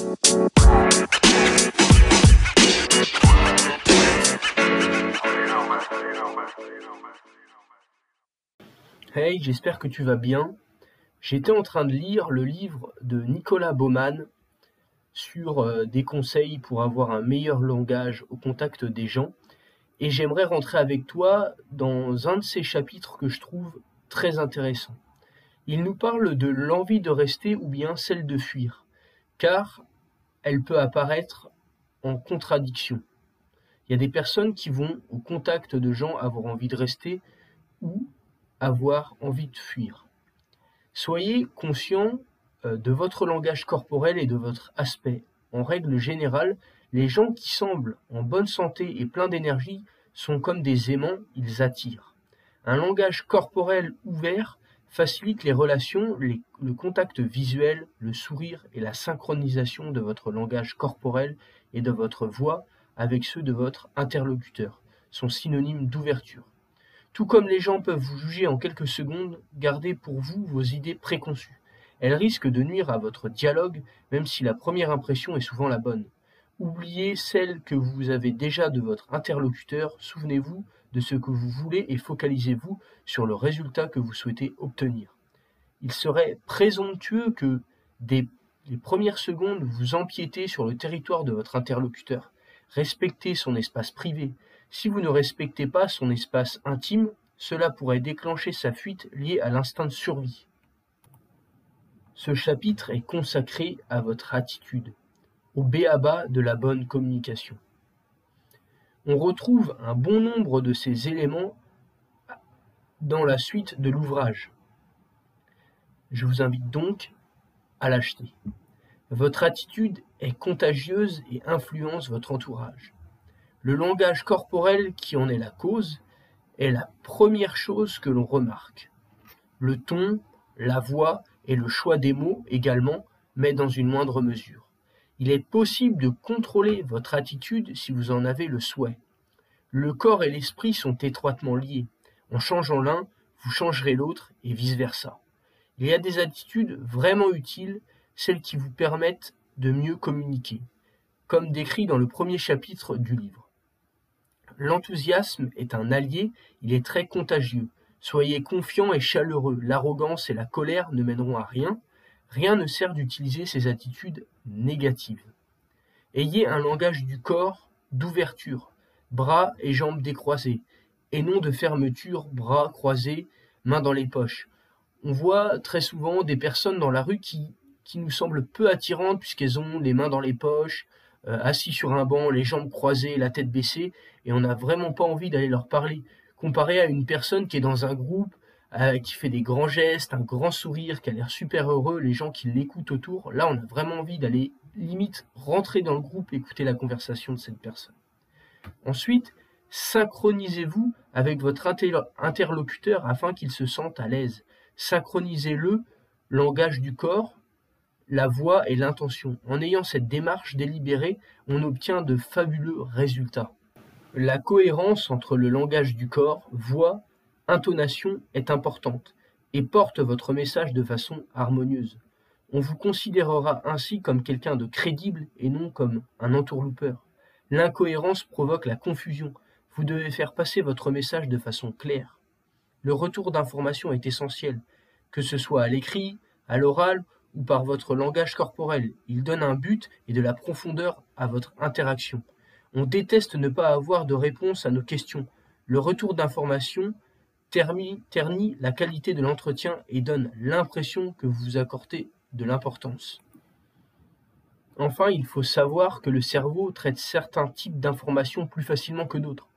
Hey, j'espère que tu vas bien. J'étais en train de lire le livre de Nicolas Baumann sur euh, des conseils pour avoir un meilleur langage au contact des gens. Et j'aimerais rentrer avec toi dans un de ces chapitres que je trouve très intéressant. Il nous parle de l'envie de rester ou bien celle de fuir, car elle peut apparaître en contradiction. Il y a des personnes qui vont au contact de gens avoir envie de rester ou avoir envie de fuir. Soyez conscient euh, de votre langage corporel et de votre aspect. En règle générale, les gens qui semblent en bonne santé et pleins d'énergie sont comme des aimants, ils attirent. Un langage corporel ouvert facilite les relations, le contact visuel, le sourire et la synchronisation de votre langage corporel et de votre voix avec ceux de votre interlocuteur, sont synonymes d'ouverture. Tout comme les gens peuvent vous juger en quelques secondes, gardez pour vous vos idées préconçues. Elles risquent de nuire à votre dialogue, même si la première impression est souvent la bonne. Oubliez celle que vous avez déjà de votre interlocuteur, souvenez-vous de ce que vous voulez et focalisez-vous sur le résultat que vous souhaitez obtenir. Il serait présomptueux que, dès les premières secondes, vous empiétez sur le territoire de votre interlocuteur. Respectez son espace privé. Si vous ne respectez pas son espace intime, cela pourrait déclencher sa fuite liée à l'instinct de survie. Ce chapitre est consacré à votre attitude, au béaba de la bonne communication. On retrouve un bon nombre de ces éléments dans la suite de l'ouvrage. Je vous invite donc à l'acheter. Votre attitude est contagieuse et influence votre entourage. Le langage corporel qui en est la cause est la première chose que l'on remarque. Le ton, la voix et le choix des mots également, mais dans une moindre mesure. Il est possible de contrôler votre attitude si vous en avez le souhait. Le corps et l'esprit sont étroitement liés. En changeant l'un, vous changerez l'autre et vice-versa. Il y a des attitudes vraiment utiles celles qui vous permettent de mieux communiquer, comme décrit dans le premier chapitre du livre. L'enthousiasme est un allié, il est très contagieux. Soyez confiant et chaleureux, l'arrogance et la colère ne mèneront à rien, rien ne sert d'utiliser ces attitudes négatives. Ayez un langage du corps d'ouverture, bras et jambes décroisés, et non de fermeture, bras croisés, mains dans les poches. On voit très souvent des personnes dans la rue qui qui nous semblent peu attirantes puisqu'elles ont les mains dans les poches, euh, assis sur un banc, les jambes croisées, la tête baissée, et on n'a vraiment pas envie d'aller leur parler. Comparé à une personne qui est dans un groupe, euh, qui fait des grands gestes, un grand sourire, qui a l'air super heureux, les gens qui l'écoutent autour, là on a vraiment envie d'aller limite rentrer dans le groupe, écouter la conversation de cette personne. Ensuite, synchronisez-vous avec votre interlocuteur afin qu'il se sente à l'aise. Synchronisez-le, langage du corps, la voix et l'intention. En ayant cette démarche délibérée, on obtient de fabuleux résultats. La cohérence entre le langage du corps, voix, intonation est importante et porte votre message de façon harmonieuse. On vous considérera ainsi comme quelqu'un de crédible et non comme un entourloupeur. L'incohérence provoque la confusion. Vous devez faire passer votre message de façon claire. Le retour d'information est essentiel, que ce soit à l'écrit, à l'oral ou par votre langage corporel. Il donne un but et de la profondeur à votre interaction. On déteste ne pas avoir de réponse à nos questions. Le retour d'information ternit, la qualité de l'entretien et donne l'impression que vous accordez de l'importance. Enfin, il faut savoir que le cerveau traite certains types d'informations plus facilement que d'autres.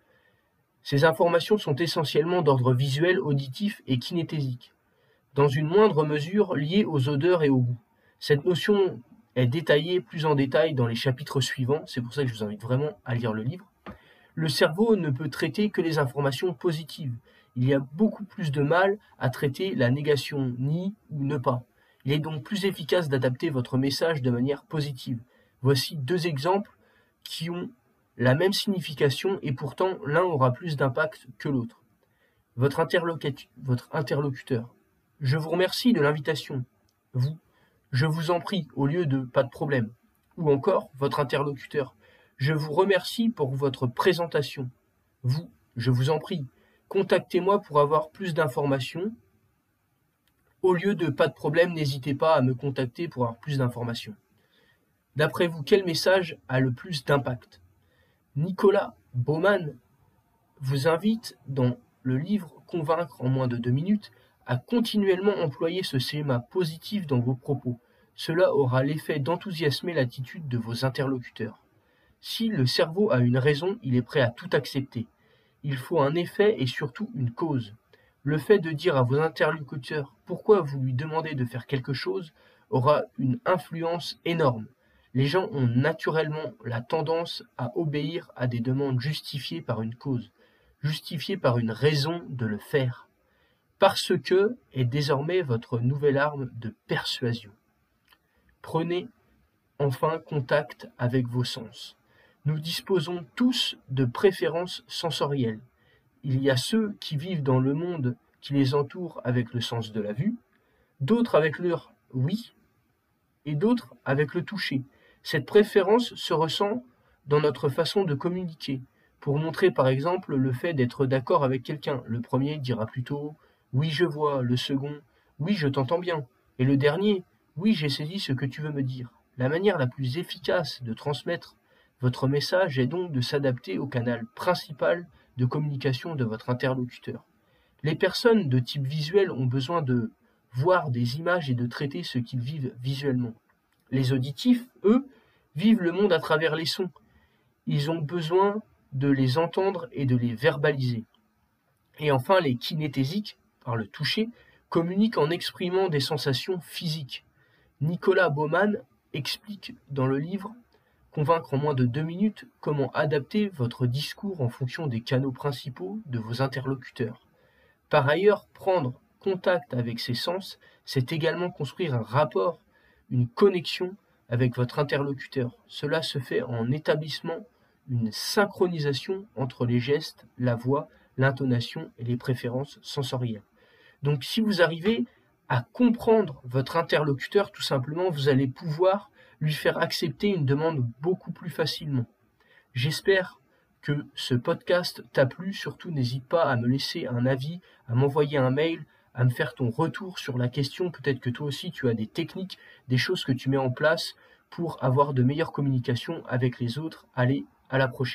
Ces informations sont essentiellement d'ordre visuel, auditif et kinesthésique dans une moindre mesure liée aux odeurs et au goût. Cette notion est détaillée plus en détail dans les chapitres suivants, c'est pour ça que je vous invite vraiment à lire le livre. Le cerveau ne peut traiter que les informations positives. Il y a beaucoup plus de mal à traiter la négation, ni ou ne pas. Il est donc plus efficace d'adapter votre message de manière positive. Voici deux exemples qui ont la même signification et pourtant l'un aura plus d'impact que l'autre. Votre, interlocuteur je vous remercie de l'invitation. Vous, je vous en prie, au lieu de pas de problème. Ou encore votre interlocuteur. Je vous remercie pour votre présentation. Vous, je vous en prie, contactez-moi pour avoir plus d'informations. Au lieu de pas de problème, n'hésitez pas à me contacter pour avoir plus d'informations. D'après vous, quel message a le plus d'impact? Nicolas Baumann vous invite dans le livre Convaincre en moins de deux minutes à continuellement employer ce schéma positif dans vos propos. Cela aura l'effet d'enthousiasmer l'attitude de vos interlocuteurs. Si le cerveau a une raison, il est prêt à tout accepter. Il faut un effet et surtout une cause. Le fait de dire à vos interlocuteurs pourquoi vous lui demandez de faire quelque chose aura une influence énorme. Les gens ont naturellement la tendance à obéir à des demandes justifiées par une cause, justifiées par une raison de le faire. Parce que est désormais votre nouvelle arme de persuasion. Prenez enfin contact avec vos sens. Nous disposons tous de préférences sensorielles. Il y a ceux qui vivent dans le monde qui les entoure avec le sens de la vue, d'autres avec leur oui, et d'autres avec le toucher. Cette préférence se ressent dans notre façon de communiquer. Pour montrer par exemple le fait d'être d'accord avec quelqu'un, le premier dira plutôt oui je vois, le second oui je t'entends bien, et le dernier oui j'ai saisi ce que tu veux me dire. La manière la plus efficace de transmettre votre message est donc de s'adapter au canal principal de communication de votre interlocuteur. Les personnes de type visuel ont besoin de voir des images et de traiter ce qu'ils vivent visuellement. Les auditifs, eux, vivent le monde à travers les sons. Ils ont besoin de les entendre et de les verbaliser. Et enfin, les kinesthésiques, par le toucher, communiquent en exprimant des sensations physiques. Nicolas Baumann explique dans le livre Convaincre en moins de deux minutes comment adapter votre discours en fonction des canaux principaux de vos interlocuteurs. Par ailleurs, prendre contact avec ses sens, c'est également construire un rapport, une connexion avec votre interlocuteur. Cela se fait en établissant une synchronisation entre les gestes, la voix, l'intonation et les préférences sensorielles. Donc si vous arrivez à comprendre votre interlocuteur, tout simplement, vous allez pouvoir lui faire accepter une demande beaucoup plus facilement. J'espère que ce podcast t'a plu. Surtout, n'hésite pas à me laisser un avis, à m'envoyer un mail, à me faire ton retour sur la question. Peut-être que toi aussi, tu as des techniques, des choses que tu mets en place pour avoir de meilleures communications avec les autres. Allez, à la prochaine.